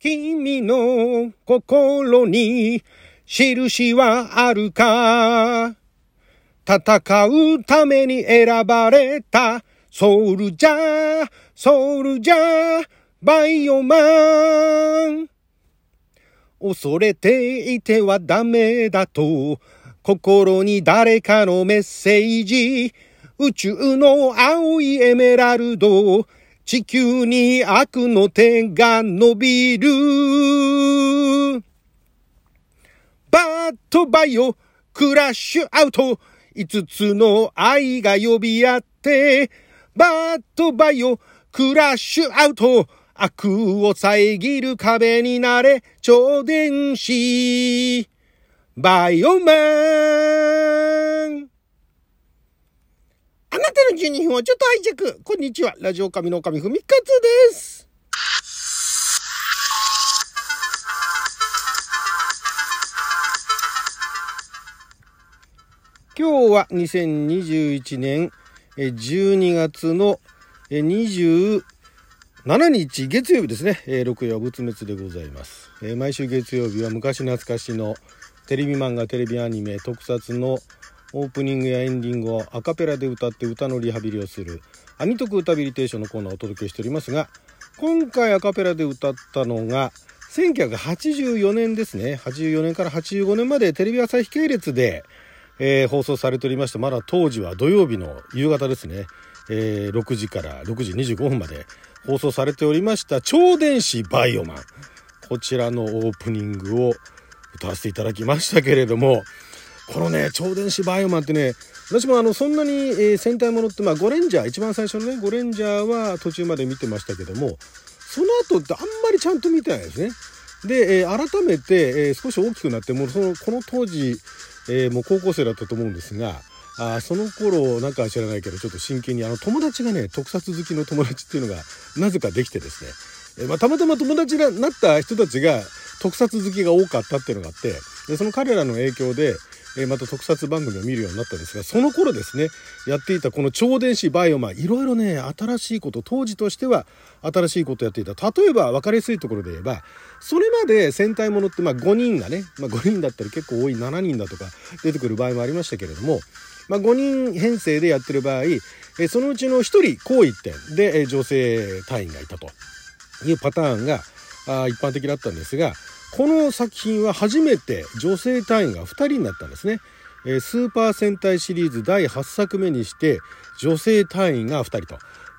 君の心に印はあるか？戦うために選ばれた。ソウルジャー、ソウルジャー、バイオマン。恐れていてはダメだと、心に誰かのメッセージ、宇宙の青いエメラルド、地球に悪の手が伸びる。バットバイオ、クラッシュアウト、五つの愛が呼び合って、バットバイオ、クラッシュアウト、悪を遮る壁になれ、超電子、バイオマン。あなたの12分をちょっとハイジェック。こんにちは。ラジオ神の神ふみかつです。今日は2021年12月の27日月曜日ですね。6夜仏滅でございます。毎週月曜日は昔懐かしのテレビ漫画、テレビアニメ、特撮のオープニングやエンディングをアカペラで歌って歌のリハビリをする。アニトク歌ビリテーションのコーナーをお届けしておりますが今回アカペラで歌ったのが1984年ですね。84年から85年までテレビ朝日系列で、えー、放送されておりましてまだ当時は土曜日の夕方ですね、えー、6時から6時25分まで放送されておりました超電子バイオマン。こちらのオープニングを歌わせていただきましたけれどもこのね超電子バイオマンってね私もあのそんなに、えー、戦隊ものってまあゴレンジャー一番最初のねゴレンジャーは途中まで見てましたけどもその後ってあんまりちゃんと見てないですね。で、えー、改めて、えー、少し大きくなってもうそのこの当時、え、もう高校生だったと思うんですがあその頃なんか知らないけどちょっと真剣にあの友達がね特撮好きの友達っていうのがなぜかできてですね、えまあ、たまたま友達になった人たちが特撮好きが多かったっていうのがあってでその彼らの影響でえまた特撮番組を見るようになったんですがその頃ですねやっていたこの超電子バイオマンいろいろね新しいこと当時としては新しいことやっていた。例えば分かりやすいところで言えばそれまで戦隊ものってまあ5人がね、まあ、5人だったり結構多い7人だとか出てくる場合もありましたけれども、まあ、5人編成でやってる場合えそのうちの1人こう一点でえ女性隊員がいたというパターンがあ一般的だったんですがこの作品は初めて女性隊員が2人になったんですね。スーパー戦隊シリーズ第8作目にして女性隊員が2人と。っ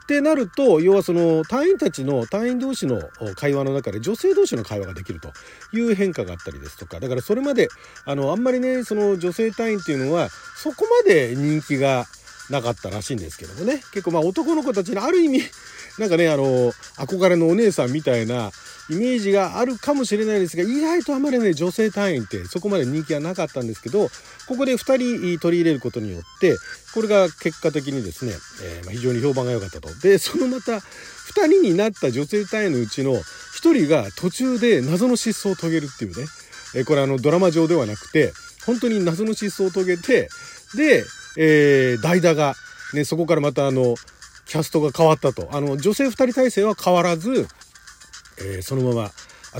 てなると要はその隊員たちの隊員同士の会話の中で女性同士の会話ができるという変化があったりですとかだからそれまであのあんまりねその女性隊員っていうのはそこまで人気がなかったらしいんですけどもね結構まあ男の子たちにある意味なんかねあの憧れのお姉さんみたいなイメージがあるかもしれないですが意外とあまりね女性隊員ってそこまで人気がなかったんですけどここで2人取り入れることによってこれが結果的にですね、えー、ま非常に評判が良かったと。でそのまた2人になった女性隊員のうちの1人が途中で謎の失踪を遂げるっていうね、えー、これあのドラマ上ではなくて本当に謎の失踪を遂げてで、えー、代打が、ね、そこからまたあのキャストが変わったと。あの女性2人体制は変わらずえー、そのまま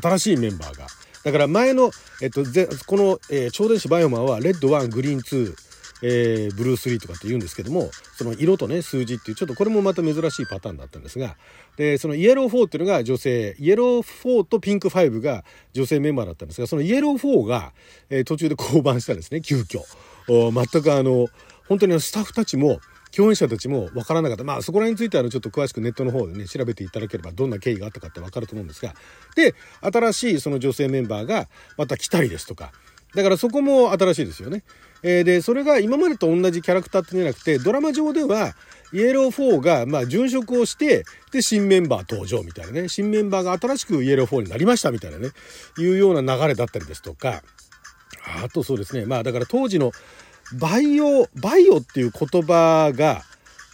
新しいメンバーが。だから前の、えっと、この、えー、超電子バイオマンはレッド1グリーン2、えー、ブルー3とかって言うんですけどもその色とね数字っていうちょっとこれもまた珍しいパターンだったんですがでそのイエロー4っていうのが女性イエロー4とピンク5が女性メンバーだったんですがそのイエロー4が、えー、途中で降板したんですね急遽。お全くあの本当にスタッフたちも共演者たちも分からなかった。まあそこら辺についてはちょっと詳しくネットの方でね、調べていただければどんな経緯があったかって分かると思うんですが。で、新しいその女性メンバーがまた来たりですとか。だからそこも新しいですよね。えー、で、それが今までと同じキャラクターってじゃなくて、ドラマ上では、イエロー4が、まあ、殉職をして、で、新メンバー登場みたいなね、新メンバーが新しくイエロー4になりましたみたいなね、いうような流れだったりですとか、あとそうですね、まあ、だから当時の、バイオバイオっていう言葉が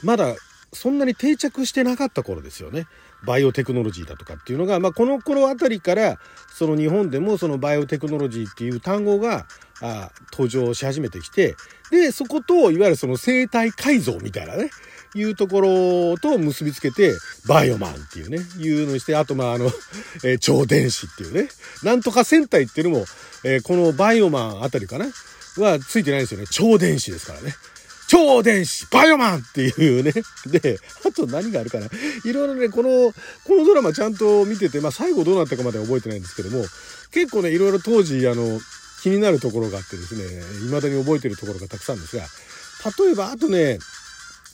まだそんなに定着してなかった頃ですよね。バイオテクノロジーだとかっていうのが、まあ、この頃あたりからその日本でもそのバイオテクノロジーっていう単語があ登場し始めてきてでそこといわゆるその生体改造みたいなねいうところと結びつけて、バイオマンっていうね、いうのにして、あとまああの、えー、超電子っていうね、なんとか戦隊っていうのも、えー、このバイオマンあたりかなはついてないですよね。超電子ですからね。超電子バイオマンっていうね。で、あと何があるかな。いろいろね、この、このドラマちゃんと見てて、まあ最後どうなったかまでは覚えてないんですけども、結構ね、いろいろ当時、あの、気になるところがあってですね、未だに覚えてるところがたくさんですが、例えば、あとね、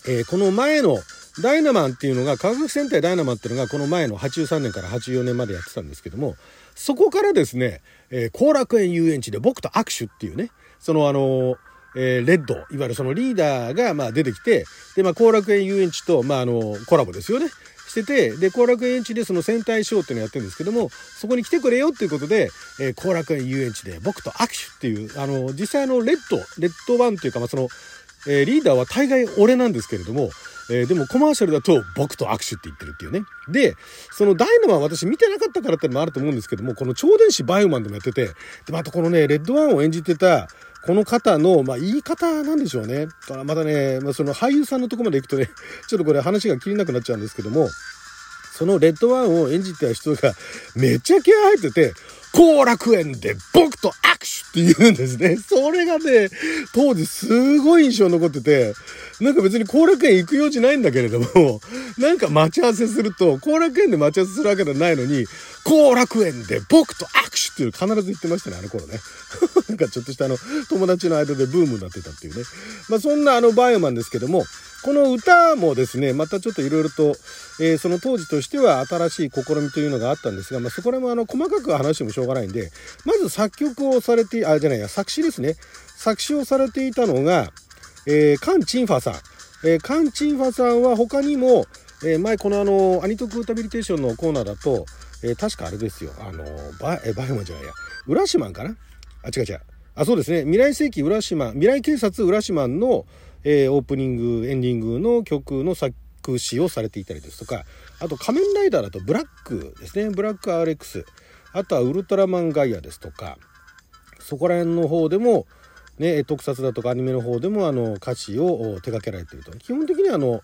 えー、この前のダイナマンっていうのが、科学戦隊ダイナマンっていうのが、この前の83年から84年までやってたんですけども、そこからですね、えー、後楽園遊園地で僕と握手っていうね、そのあのえー、レッド、いわゆるそのリーダーが、まあ、出てきて、で、まあ、後楽園遊園地と、まあ、あの、コラボですよね。してて、で、後楽園地でその戦隊ショーっていうのをやってるんですけども、そこに来てくれよっていうことで、えー、後楽園遊園地で僕と握手っていう、あの、実際あの、レッド、レッドワンっていうか、まあ、その、えー、リーダーは大概俺なんですけれども、えー、でもコマーシャルだと僕と握手って言ってるっていうね。で、そのダイナマン私見てなかったからってのもあると思うんですけども、この超電子バイオマンでもやってて、で、またこのね、レッドワンを演じてた、この方の、まあ、言い方なんでしょうね。またね、まあ、その俳優さんのとこまで行くとね、ちょっとこれ話が切れなくなっちゃうんですけども、そのレッドワンを演じてた人がめっちゃ気合入ってて、後楽園で僕と握手って言うんですね。それがね、当時すごい印象残ってて、なんか別に後楽園行く用事ないんだけれども、なんか待ち合わせすると、後楽園で待ち合わせするわけではないのに、後楽園で僕と握手っていう必ず言ってましたね、あの頃ね。なんかちょっとしたあの、友達の間でブームになってたっていうね。まあそんなあのバイオマンですけども、この歌もですね、またちょっといろいろと、えー、その当時としては新しい試みというのがあったんですが、まあそこら辺もあの、細かく話してもしょうがないんで、まず作曲をされて、あ、じゃないや、作詞ですね。作詞をされていたのが、えー、カン・チンファさん。えー、カン・チンファさんは他にも、えー、前このあの、アニトクータビリテーションのコーナーだと、えー、確かあれですよ、あの、バえバイマンじゃないや、浦島かな？あ、違う違う。あ、そうですね。未来世紀浦島、未来警察浦島の、えー、オープニング、エンディングの曲の作詞をされていたりですとか、あと仮面ライダーだとブラックですね。ブラック RX。あとはウルトラマンガイアですとか、そこら辺の方でも、ね、特撮だとかアニメの方でもあの歌詞を手掛けられていると基本的にはあの、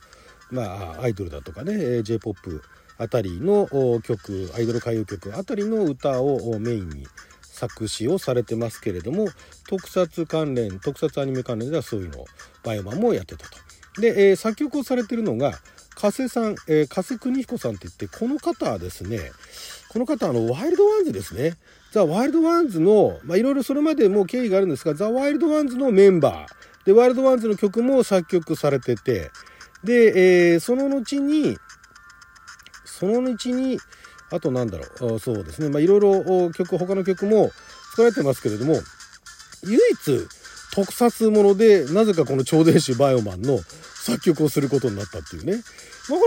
まあ、アイドルだとかね j p o p あたりの曲アイドル歌謡曲あたりの歌をメインに作詞をされてますけれども特撮関連特撮アニメ関連ではそういうのをバイオマンもやってたと。で、えー、作曲をされてるのが加瀬さん、えー、加瀬邦彦さんって言ってこの方はですねこの方あのワイルドワンズですねザ・ワイルドワンズの、いろいろそれまでもう経緯があるんですが、ザ・ワイルドワンズのメンバー、で、ワイルドワンズの曲も作曲されてて、で、えー、その後に、その後に、あとなんだろう、そうですね、まあ、いろいろ曲、他の曲も作られてますけれども、唯一、特撮もので、なぜかこの超電子バイオマンの作曲をすることになったっていうね。なか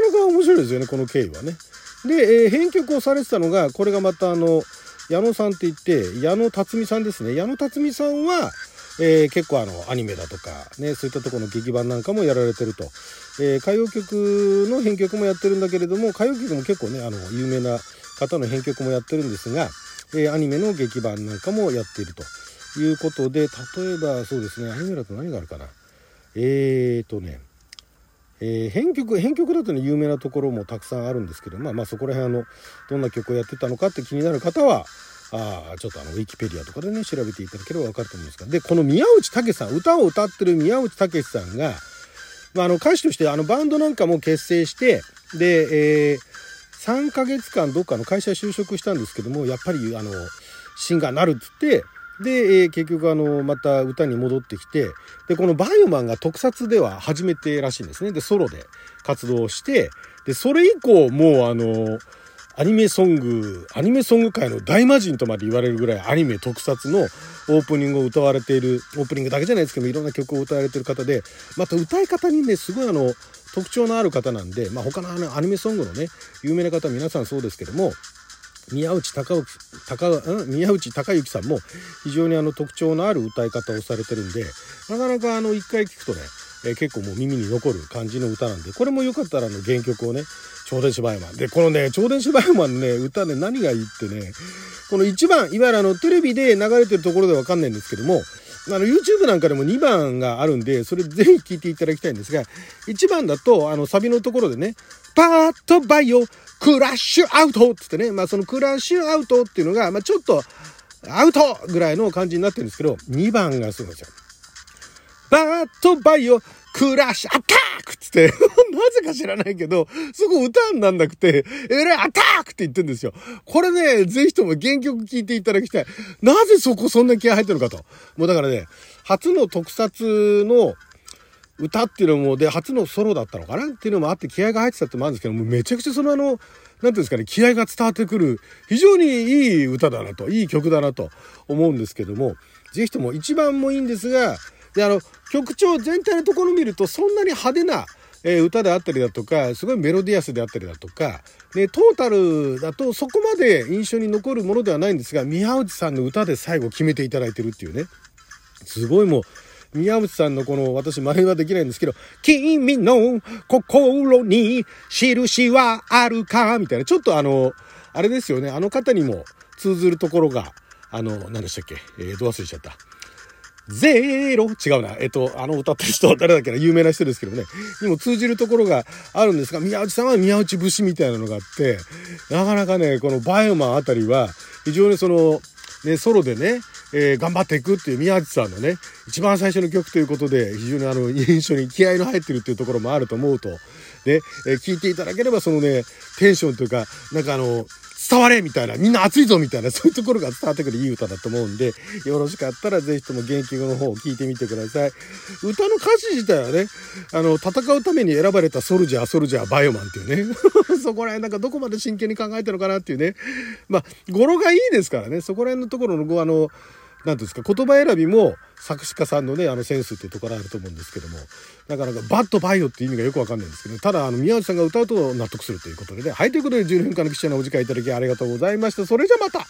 なか面白いですよね、この経緯はね。で、えー、編曲をされてたのが、これがまたあの、矢野さんって言って、矢野辰巳さんですね。矢野辰巳さんは、えー、結構あの、アニメだとか、ね、そういったところの劇版なんかもやられてると。えー、歌謡曲の編曲もやってるんだけれども、歌謡曲も結構ね、あの、有名な方の編曲もやってるんですが、えー、アニメの劇版なんかもやっているということで、例えばそうですね、アニメだと何があるかな。えーとね、えー、編曲編曲だとね有名なところもたくさんあるんですけどまあまあそこら辺あのどんな曲をやってたのかって気になる方はあちょっとあのウィキペディアとかでね調べていただければ分かると思うんですがでこの宮内武さん歌を歌ってる宮内武さんが、まあ、あの歌手としてあのバンドなんかも結成してで、えー、3ヶ月間どっかの会社就職したんですけどもやっぱりあのシンガーになるっつってで、えー、結局あの、また歌に戻ってきて、で、このバイオマンが特撮では初めてらしいんですね。で、ソロで活動して、で、それ以降、もうあの、アニメソング、アニメソング界の大魔人とまで言われるぐらいアニメ特撮のオープニングを歌われている、オープニングだけじゃないですけどいろんな曲を歌われている方で、また歌い方にね、すごいあの、特徴のある方なんで、まあ他のアニメソングのね、有名な方皆さんそうですけども、宮内隆高宮内隆之さんも非常にあの特徴のある歌い方をされてるんでなかなかあの一回聞くとね、えー、結構もう耳に残る感じの歌なんでこれもよかったらあの原曲をね超電子バイオマンでこのね超電子バイオマンのね歌ね何がいいってねこの一番いわゆるあのテレビで流れてるところでわかんないんですけどもあの、YouTube なんかでも2番があるんで、それぜひ聞いていただきたいんですが、1番だと、あの、サビのところでね、パーッとバイオ、クラッシュアウトってってね、まあそのクラッシュアウトっていうのが、まあちょっと、アウトぐらいの感じになってるんですけど、2番がすごいんですよ。バーッとバイオ、クラッシュ、アタックつって、なぜか知らないけど、そこ歌になんなくて、えらいアタックって言ってるんですよ。これね、ぜひとも原曲聴いていただきたい。なぜそこそんな気合入ってるかと。もうだからね、初の特撮の歌っていうのも、で、初のソロだったのかな？っていうのもあって気合が入ってたってもあるんですけども、めちゃくちゃそのあの、なんていうんですかね、気合が伝わってくる、非常にいい歌だなと、いい曲だなと思うんですけども、ぜひとも一番もいいんですが、で、あの、曲調全体のところを見ると、そんなに派手な、え、歌であったりだとか、すごいメロディアスであったりだとか、ね、トータルだとそこまで印象に残るものではないんですが、宮内さんの歌で最後決めていただいてるっていうね。すごいもう、宮内さんのこの、私真似はできないんですけど、君の心に印はあるか？みたいな、ちょっとあの、あれですよね、あの方にも通ずるところが、あの、何でしたっけ？えー、ど忘れちゃった。ゼロ？違うな。えっと、あの歌ってる人、誰だっけな？有名な人ですけどね。にも通じるところがあるんですが、宮内さんは宮内節みたいなのがあって、なかなかね、このバイオマンあたりは、非常にその、ね、ソロでね、えー、頑張っていくっていう宮内さんのね、一番最初の曲ということで、非常にあの、印象に気合の入ってるっていうところもあると思うと、ね、えー、聞いていただければそのね、テンションというか、なんかあの、伝われみたいな、みんな熱いぞみたいな、そういうところが伝わってくるいい歌だと思うんで、よろしかったらぜひとも原曲の方を聞いてみてください。歌の歌詞自体はね、あの、戦うために選ばれたソルジャー、ソルジャー、バイオマンっていうね、そこら辺なんかどこまで真剣に考えてるのかなっていうね、まあ、語呂がいいですからね、そこら辺のところの、あの、何ていうんですか言葉選びも作詞家さんのねあのセンスっていうところあると思うんですけどもなかなかバッドバイオって意味がよくわかんないんですけど、ただあの宮内さんが歌うと納得するということでね。はいということで10分間の記者のお時間いただきありがとうございました。それじゃまた